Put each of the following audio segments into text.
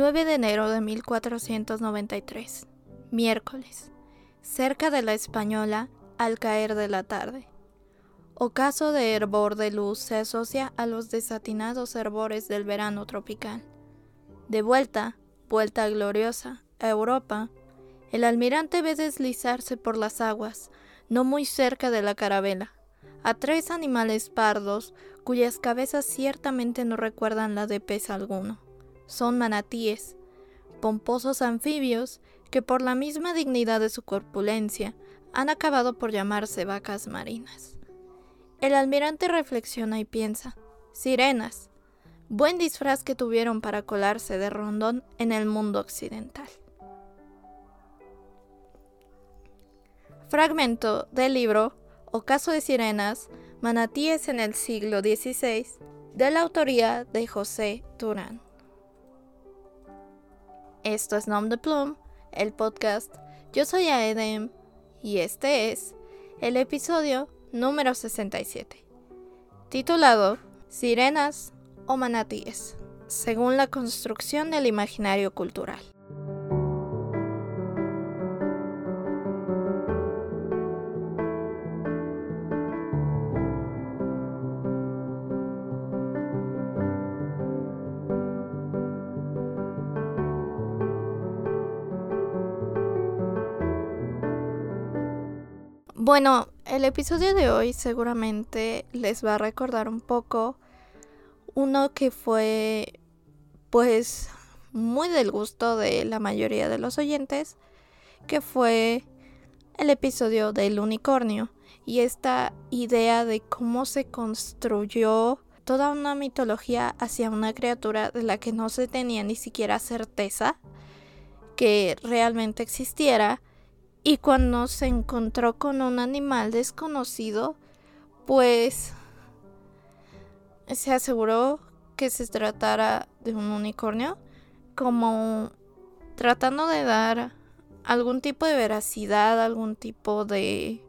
9 de enero de 1493, miércoles, cerca de la Española, al caer de la tarde. Ocaso de hervor de luz se asocia a los desatinados hervores del verano tropical. De vuelta, vuelta gloriosa, a Europa, el almirante ve deslizarse por las aguas, no muy cerca de la carabela, a tres animales pardos cuyas cabezas ciertamente no recuerdan la de pez alguno son manatíes, pomposos anfibios que por la misma dignidad de su corpulencia han acabado por llamarse vacas marinas. El almirante reflexiona y piensa, sirenas, buen disfraz que tuvieron para colarse de rondón en el mundo occidental. Fragmento del libro Ocaso de Sirenas, Manatíes en el siglo XVI, de la autoría de José Turán. Esto es Nom de Plum, el podcast. Yo soy Aedem y este es el episodio número 67, titulado Sirenas o manatíes, según la construcción del imaginario cultural. Bueno, el episodio de hoy seguramente les va a recordar un poco uno que fue pues muy del gusto de la mayoría de los oyentes, que fue el episodio del unicornio y esta idea de cómo se construyó toda una mitología hacia una criatura de la que no se tenía ni siquiera certeza que realmente existiera y cuando se encontró con un animal desconocido, pues se aseguró que se tratara de un unicornio, como tratando de dar algún tipo de veracidad, algún tipo de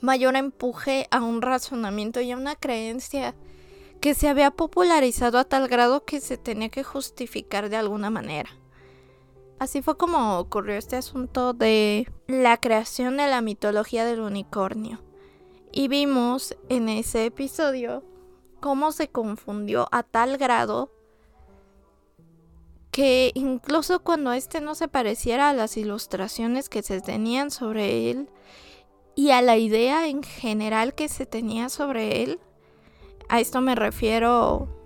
mayor empuje a un razonamiento y a una creencia que se había popularizado a tal grado que se tenía que justificar de alguna manera. Así fue como ocurrió este asunto de la creación de la mitología del unicornio. Y vimos en ese episodio cómo se confundió a tal grado que incluso cuando este no se pareciera a las ilustraciones que se tenían sobre él y a la idea en general que se tenía sobre él, a esto me refiero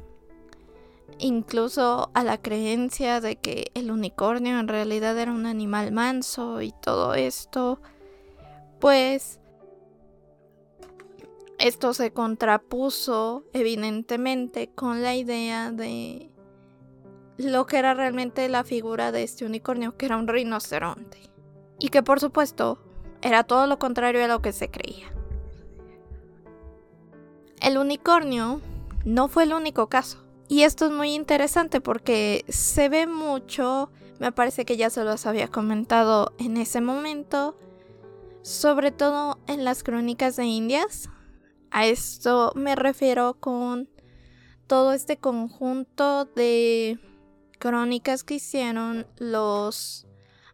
incluso a la creencia de que el unicornio en realidad era un animal manso y todo esto, pues esto se contrapuso evidentemente con la idea de lo que era realmente la figura de este unicornio, que era un rinoceronte. Y que por supuesto era todo lo contrario a lo que se creía. El unicornio no fue el único caso. Y esto es muy interesante porque se ve mucho, me parece que ya se los había comentado en ese momento, sobre todo en las crónicas de Indias. A esto me refiero con todo este conjunto de crónicas que hicieron los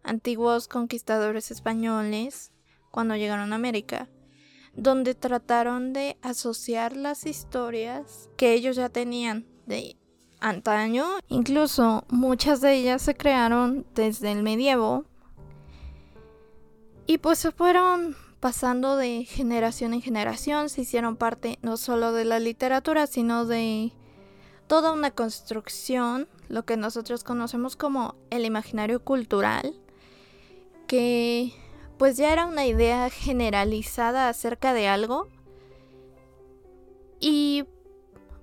antiguos conquistadores españoles cuando llegaron a América donde trataron de asociar las historias que ellos ya tenían de antaño. Incluso muchas de ellas se crearon desde el medievo. Y pues se fueron pasando de generación en generación, se hicieron parte no solo de la literatura, sino de toda una construcción, lo que nosotros conocemos como el imaginario cultural, que pues ya era una idea generalizada acerca de algo. Y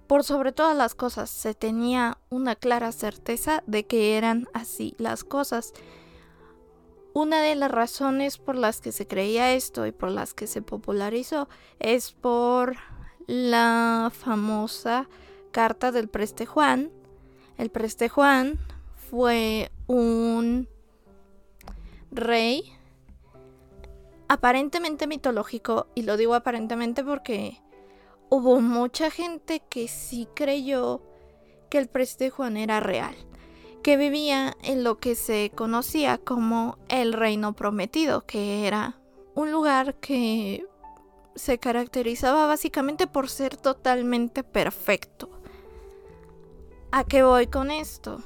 por sobre todas las cosas, se tenía una clara certeza de que eran así las cosas. Una de las razones por las que se creía esto y por las que se popularizó es por la famosa carta del preste Juan. El preste Juan fue un rey aparentemente mitológico, y lo digo aparentemente porque hubo mucha gente que sí creyó que el Preste Juan era real, que vivía en lo que se conocía como el Reino Prometido, que era un lugar que se caracterizaba básicamente por ser totalmente perfecto. ¿A qué voy con esto?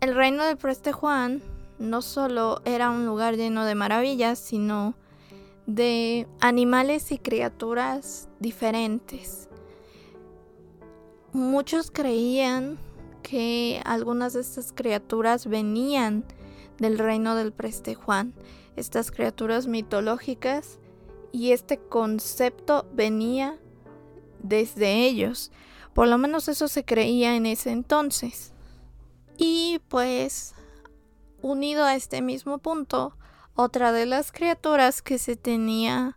El reino del Preste Juan no solo era un lugar lleno de maravillas, sino de animales y criaturas diferentes. Muchos creían que algunas de estas criaturas venían del reino del Preste Juan, estas criaturas mitológicas, y este concepto venía desde ellos. Por lo menos eso se creía en ese entonces. Y pues, unido a este mismo punto, otra de las criaturas que se tenía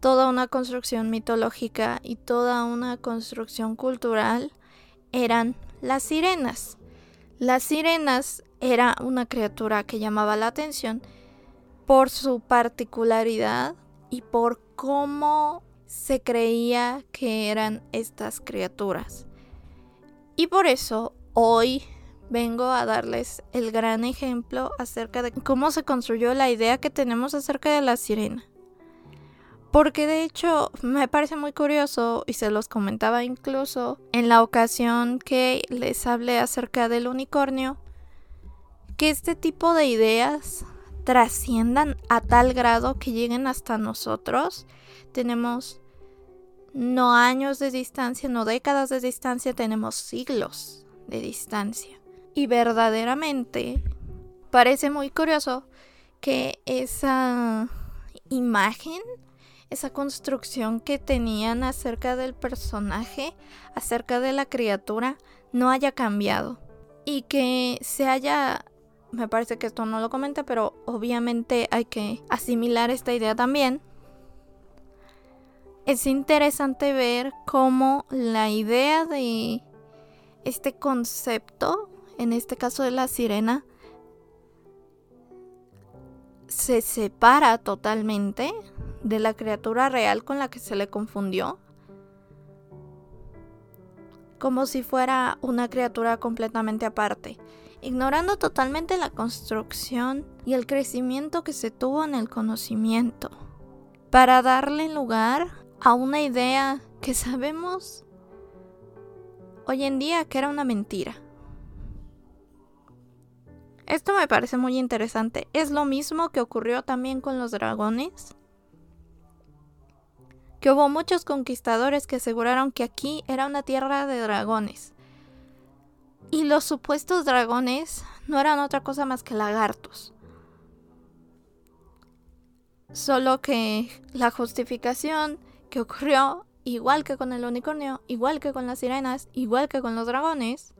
toda una construcción mitológica y toda una construcción cultural eran las sirenas. Las sirenas era una criatura que llamaba la atención por su particularidad y por cómo se creía que eran estas criaturas. Y por eso hoy vengo a darles el gran ejemplo acerca de cómo se construyó la idea que tenemos acerca de la sirena. Porque de hecho me parece muy curioso y se los comentaba incluso en la ocasión que les hablé acerca del unicornio, que este tipo de ideas trasciendan a tal grado que lleguen hasta nosotros. Tenemos no años de distancia, no décadas de distancia, tenemos siglos de distancia. Y verdaderamente parece muy curioso que esa imagen, esa construcción que tenían acerca del personaje, acerca de la criatura, no haya cambiado. Y que se haya me parece que esto no lo comenta, pero obviamente hay que asimilar esta idea también. Es interesante ver cómo la idea de este concepto, en este caso de la sirena, se separa totalmente de la criatura real con la que se le confundió. Como si fuera una criatura completamente aparte ignorando totalmente la construcción y el crecimiento que se tuvo en el conocimiento, para darle lugar a una idea que sabemos hoy en día que era una mentira. Esto me parece muy interesante. Es lo mismo que ocurrió también con los dragones. Que hubo muchos conquistadores que aseguraron que aquí era una tierra de dragones. Y los supuestos dragones no eran otra cosa más que lagartos. Solo que la justificación que ocurrió, igual que con el unicornio, igual que con las sirenas, igual que con los dragones,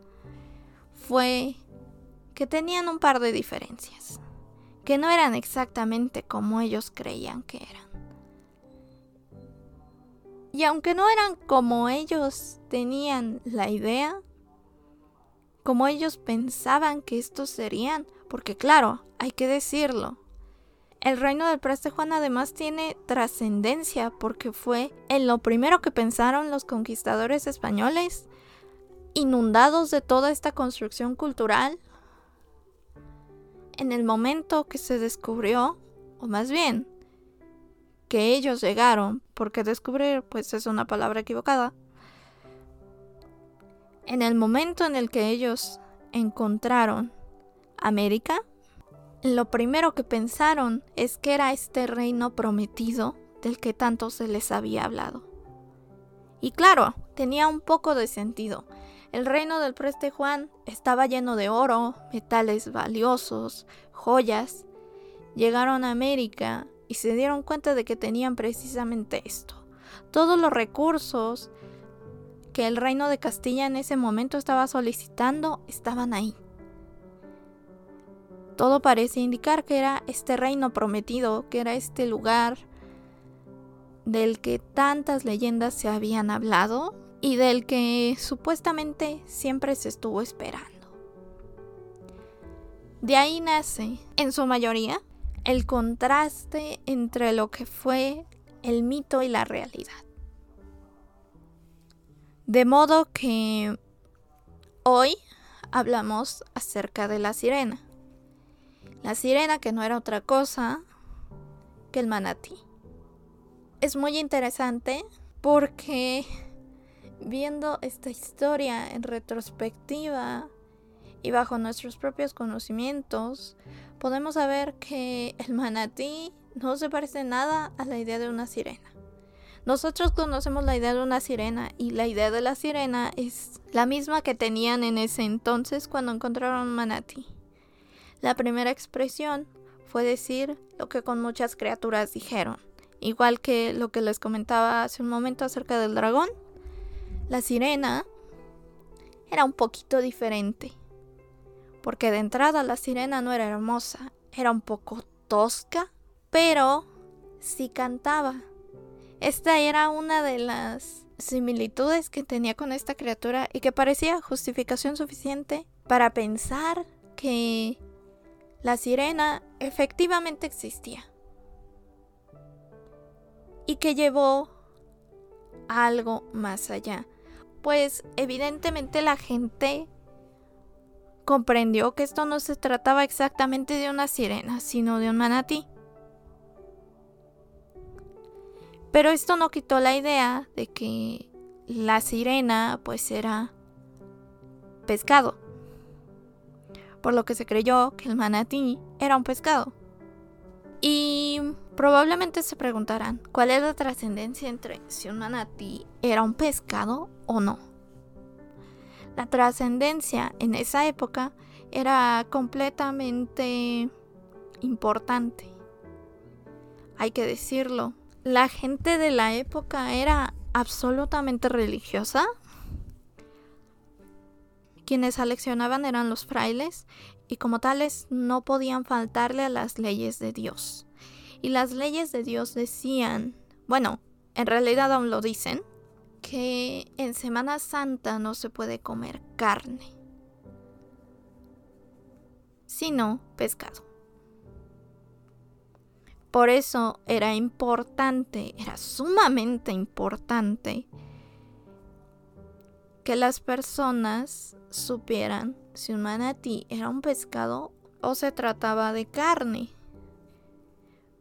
fue que tenían un par de diferencias, que no eran exactamente como ellos creían que eran. Y aunque no eran como ellos tenían la idea, como ellos pensaban que estos serían, porque claro, hay que decirlo. El reino del Preste Juan además tiene trascendencia porque fue en lo primero que pensaron los conquistadores españoles, inundados de toda esta construcción cultural. En el momento que se descubrió, o más bien, que ellos llegaron, porque descubrir pues es una palabra equivocada, en el momento en el que ellos encontraron América, lo primero que pensaron es que era este reino prometido del que tanto se les había hablado. Y claro, tenía un poco de sentido. El reino del Preste Juan estaba lleno de oro, metales valiosos, joyas. Llegaron a América y se dieron cuenta de que tenían precisamente esto. Todos los recursos que el reino de Castilla en ese momento estaba solicitando estaban ahí. Todo parece indicar que era este reino prometido, que era este lugar del que tantas leyendas se habían hablado y del que supuestamente siempre se estuvo esperando. De ahí nace, en su mayoría, el contraste entre lo que fue el mito y la realidad. De modo que Hoy hablamos acerca de la sirena. La sirena que no era otra cosa que el manatí. Es muy interesante porque viendo esta historia en retrospectiva y bajo nuestros propios conocimientos, podemos saber que el manatí no se parece nada a la idea de una sirena. Nosotros conocemos la idea de una sirena y la idea de la sirena es la misma que tenían en ese entonces cuando encontraron manatí. La primera expresión fue decir lo que con muchas criaturas dijeron, igual que lo que les comentaba hace un momento acerca del dragón. La sirena era un poquito diferente, porque de entrada la sirena no era hermosa, era un poco tosca, pero sí cantaba. Esta era una de las similitudes que tenía con esta criatura y que parecía justificación suficiente para pensar que la sirena efectivamente existía y que llevó algo más allá. Pues evidentemente la gente comprendió que esto no se trataba exactamente de una sirena, sino de un manatí. Pero esto no quitó la idea de que la sirena pues era pescado. Por lo que se creyó que el manatí era un pescado. Y probablemente se preguntarán, ¿cuál es la trascendencia entre si un manatí era un pescado o no? La trascendencia en esa época era completamente importante. Hay que decirlo, la gente de la época era absolutamente religiosa. Quienes aleccionaban eran los frailes y como tales no podían faltarle a las leyes de Dios. Y las leyes de Dios decían, bueno, en realidad aún lo dicen, que en Semana Santa no se puede comer carne, sino pescado. Por eso era importante, era sumamente importante que las personas supieran si un manatí era un pescado o se trataba de carne.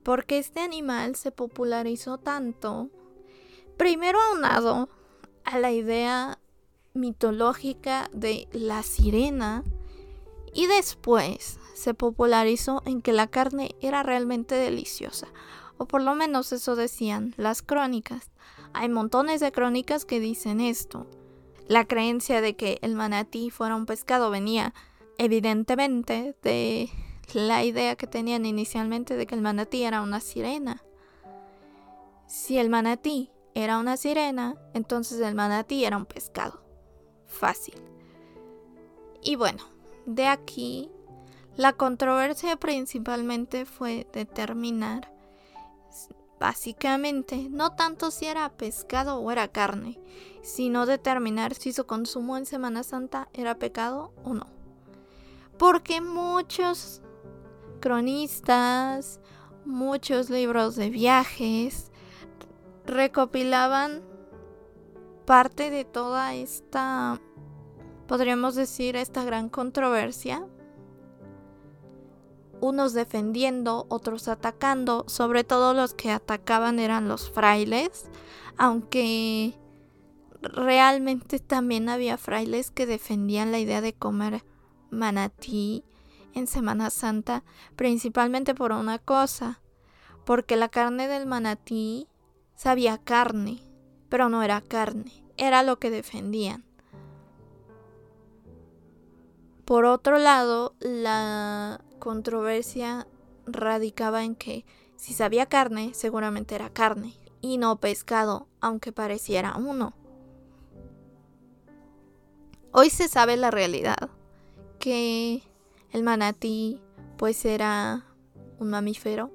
Porque este animal se popularizó tanto, primero aunado a la idea mitológica de la sirena y después se popularizó en que la carne era realmente deliciosa, o por lo menos eso decían las crónicas. Hay montones de crónicas que dicen esto. La creencia de que el manatí fuera un pescado venía evidentemente de la idea que tenían inicialmente de que el manatí era una sirena. Si el manatí era una sirena, entonces el manatí era un pescado. Fácil. Y bueno, de aquí la controversia principalmente fue determinar básicamente no tanto si era pescado o era carne, sino determinar si su consumo en Semana Santa era pecado o no. Porque muchos cronistas, muchos libros de viajes recopilaban parte de toda esta, podríamos decir, esta gran controversia unos defendiendo, otros atacando, sobre todo los que atacaban eran los frailes, aunque realmente también había frailes que defendían la idea de comer manatí en Semana Santa, principalmente por una cosa, porque la carne del manatí sabía carne, pero no era carne, era lo que defendían. Por otro lado, la controversia radicaba en que si sabía carne, seguramente era carne, y no pescado, aunque pareciera uno. Hoy se sabe la realidad, que el manatí pues era un mamífero,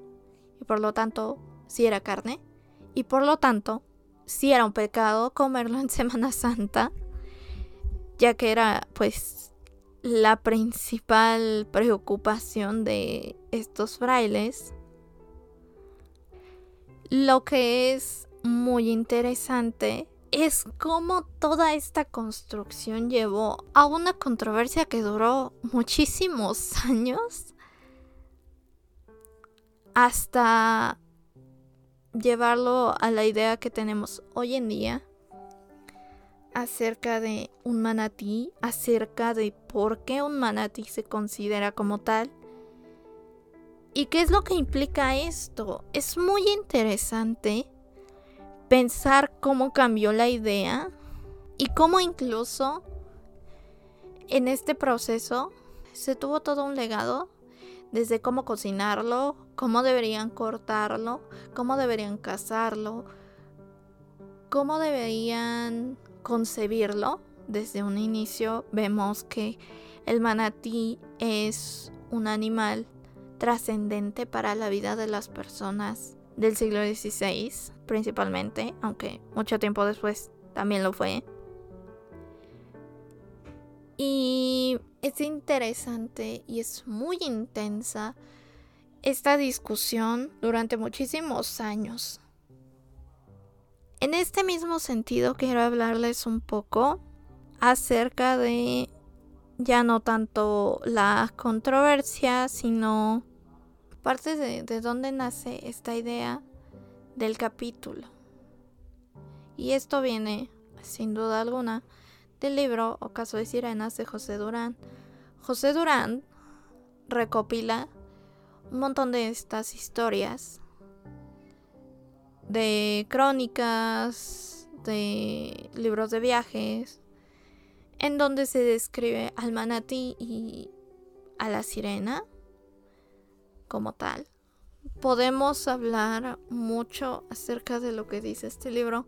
y por lo tanto si era carne, y por lo tanto si era un pecado comerlo en Semana Santa, ya que era pues la principal preocupación de estos frailes. Lo que es muy interesante es como toda esta construcción llevó a una controversia que duró muchísimos años hasta llevarlo a la idea que tenemos hoy en día acerca de un manatí, acerca de por qué un manatí se considera como tal. ¿Y qué es lo que implica esto? Es muy interesante pensar cómo cambió la idea y cómo incluso en este proceso se tuvo todo un legado desde cómo cocinarlo, cómo deberían cortarlo, cómo deberían cazarlo, cómo deberían concebirlo. Desde un inicio vemos que el manatí es un animal trascendente para la vida de las personas del siglo XVI, principalmente, aunque mucho tiempo después también lo fue. Y es interesante y es muy intensa esta discusión durante muchísimos años. En este mismo sentido quiero hablarles un poco acerca de ya no tanto la controversia, sino parte de, de dónde nace esta idea del capítulo. Y esto viene, sin duda alguna, del libro Ocaso de Sirenas de José Durán. José Durán recopila un montón de estas historias de crónicas, de libros de viajes, en donde se describe al manatí y a la sirena como tal. Podemos hablar mucho acerca de lo que dice este libro.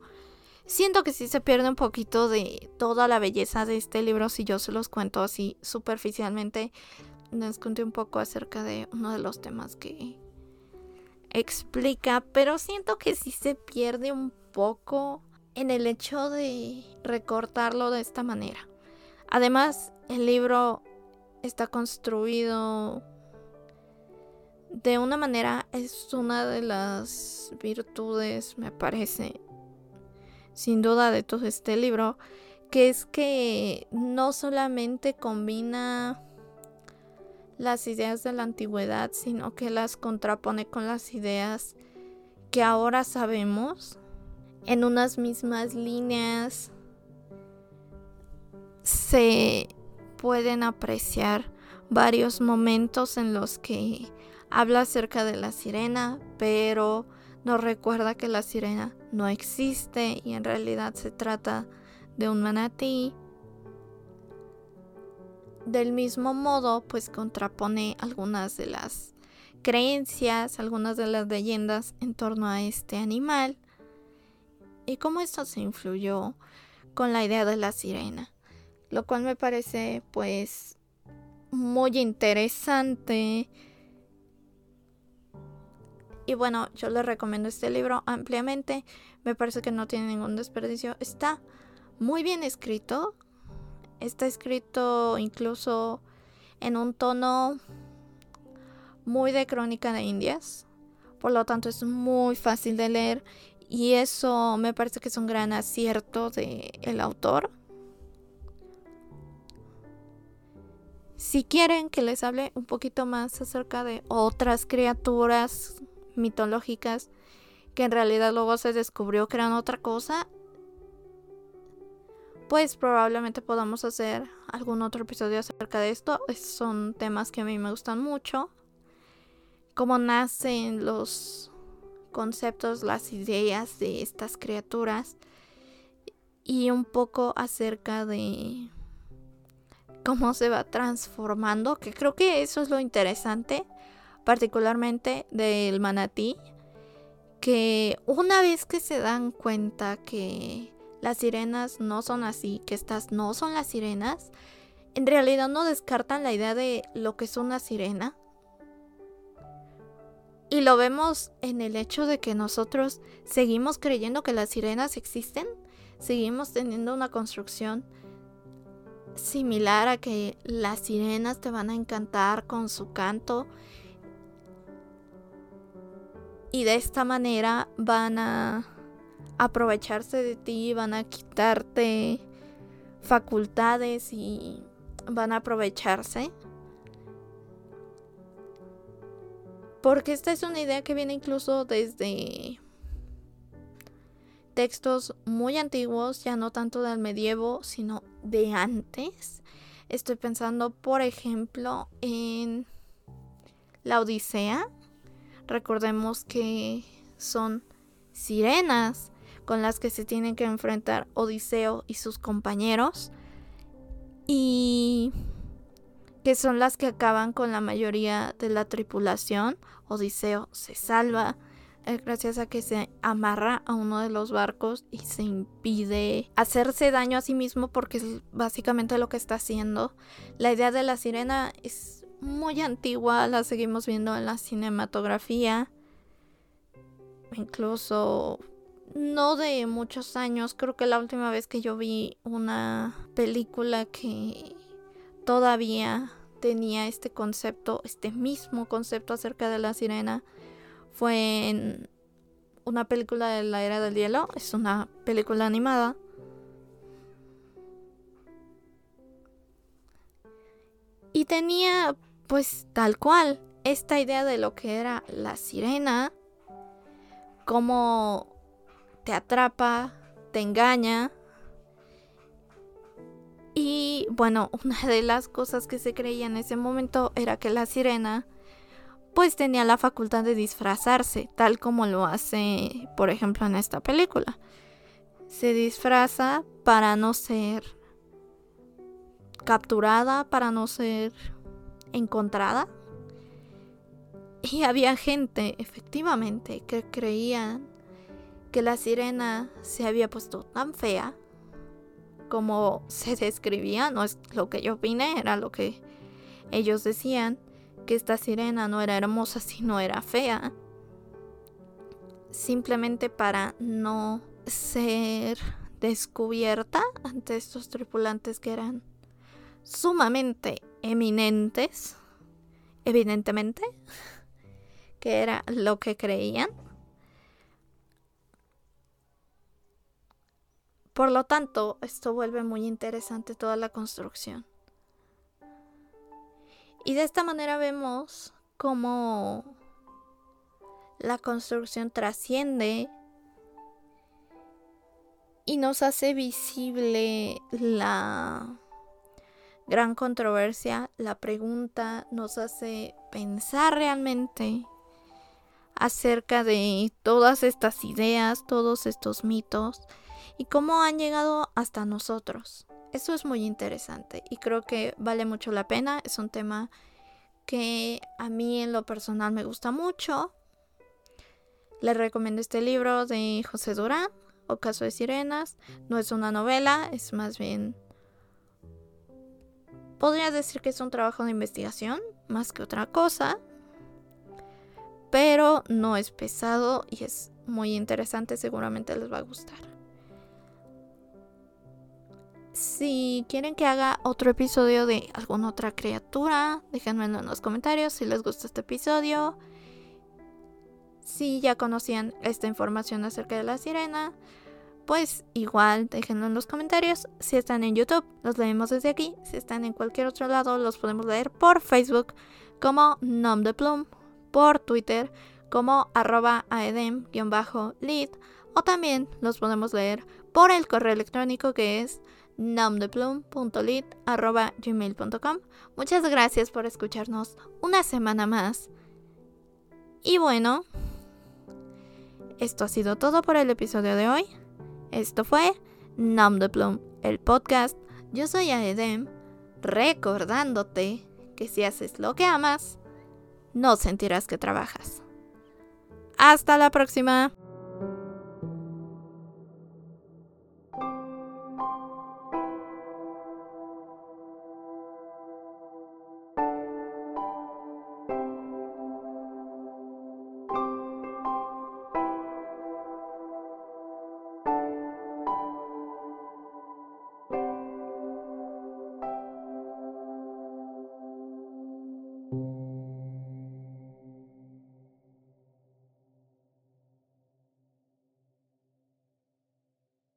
Siento que sí se pierde un poquito de toda la belleza de este libro si yo se los cuento así superficialmente. Les conté un poco acerca de uno de los temas que explica, pero siento que sí se pierde un poco en el hecho de recortarlo de esta manera. Además, el libro está construido de una manera es una de las virtudes, me parece, sin duda de todo este libro, que es que no solamente combina las ideas de la antigüedad, sino que las contrapone con las ideas que ahora sabemos en unas mismas líneas se pueden apreciar varios momentos en los que Habla acerca de la sirena, pero nos recuerda que la sirena no existe y en realidad se trata de un manatí. Del mismo modo, pues contrapone algunas de las creencias, algunas de las leyendas en torno a este animal y cómo esto se influyó con la idea de la sirena, lo cual me parece pues muy interesante y bueno, yo les recomiendo este libro ampliamente. Me parece que no tiene ningún desperdicio. Está muy bien escrito. Está escrito incluso en un tono muy de crónica de Indias. Por lo tanto es muy fácil de leer. Y eso me parece que es un gran acierto del el autor. Si quieren que les hable un poquito más acerca de otras criaturas mitológicas que en realidad luego se descubrió que eran otra cosa, pues probablemente podamos hacer algún otro episodio acerca de esto. Son temas que a mí me gustan mucho. Cómo nacen los conceptos, las ideas de estas criaturas. Y un poco acerca de cómo se va transformando, que creo que eso es lo interesante particularmente del manatí, que una vez que se dan cuenta que las sirenas no son así, que estas no son las sirenas, en realidad no descartan la idea de lo que es una sirena. Y lo vemos en el hecho de que nosotros seguimos creyendo que las sirenas existen, seguimos teniendo una construcción similar a que las sirenas te van a encantar con su canto y de esta manera van a aprovecharse de ti, van a quitarte facultades y van a aprovecharse. Porque esta es una idea que viene incluso desde textos muy antiguos, ya no tanto del medievo, sino de antes. Estoy pensando, por ejemplo, en la Odisea. Recordemos que son sirenas con las que se tienen que enfrentar Odiseo y sus compañeros. Y que son las que acaban con la mayoría de la tripulación. Odiseo se salva eh, gracias a que se amarra a uno de los barcos y se impide hacerse daño a sí mismo porque es básicamente lo que está haciendo. La idea de la sirena es muy antigua, la seguimos viendo en la cinematografía. Incluso no de muchos años, creo que la última vez que yo vi una película que todavía tenía este concepto, este mismo concepto acerca de la sirena, fue en una película de la era del hielo, es una película animada. Y tenía pues tal cual esta idea de lo que era la sirena, cómo te atrapa, te engaña. Y bueno, una de las cosas que se creía en ese momento era que la sirena pues tenía la facultad de disfrazarse, tal como lo hace, por ejemplo, en esta película. Se disfraza para no ser capturada, para no ser encontrada. Y había gente, efectivamente, que creían que la sirena se había puesto tan fea como se describía, no es lo que yo opiné, era lo que ellos decían, que esta sirena no era hermosa, sino era fea. Simplemente para no ser descubierta ante estos tripulantes que eran sumamente eminentes, evidentemente, que era lo que creían. Por lo tanto, esto vuelve muy interesante toda la construcción. Y de esta manera vemos cómo la construcción trasciende y nos hace visible la gran controversia, la pregunta nos hace pensar realmente acerca de todas estas ideas, todos estos mitos y cómo han llegado hasta nosotros. Eso es muy interesante y creo que vale mucho la pena. Es un tema que a mí en lo personal me gusta mucho. Les recomiendo este libro de José Durán, Ocaso de Sirenas. No es una novela, es más bien... Podría decir que es un trabajo de investigación, más que otra cosa. Pero no es pesado y es muy interesante, seguramente les va a gustar. Si quieren que haga otro episodio de alguna otra criatura, déjenmelo en los comentarios si les gusta este episodio. Si ya conocían esta información acerca de la sirena, pues igual déjenlo en los comentarios. Si están en YouTube, los leemos desde aquí. Si están en cualquier otro lado, los podemos leer por Facebook como Nom de Plum, por Twitter como arroba aedem-lead o también los podemos leer por el correo electrónico que es gmail.com Muchas gracias por escucharnos una semana más. Y bueno, esto ha sido todo por el episodio de hoy. Esto fue Nom el podcast. Yo soy Aedem, recordándote que si haces lo que amas, no sentirás que trabajas. Hasta la próxima.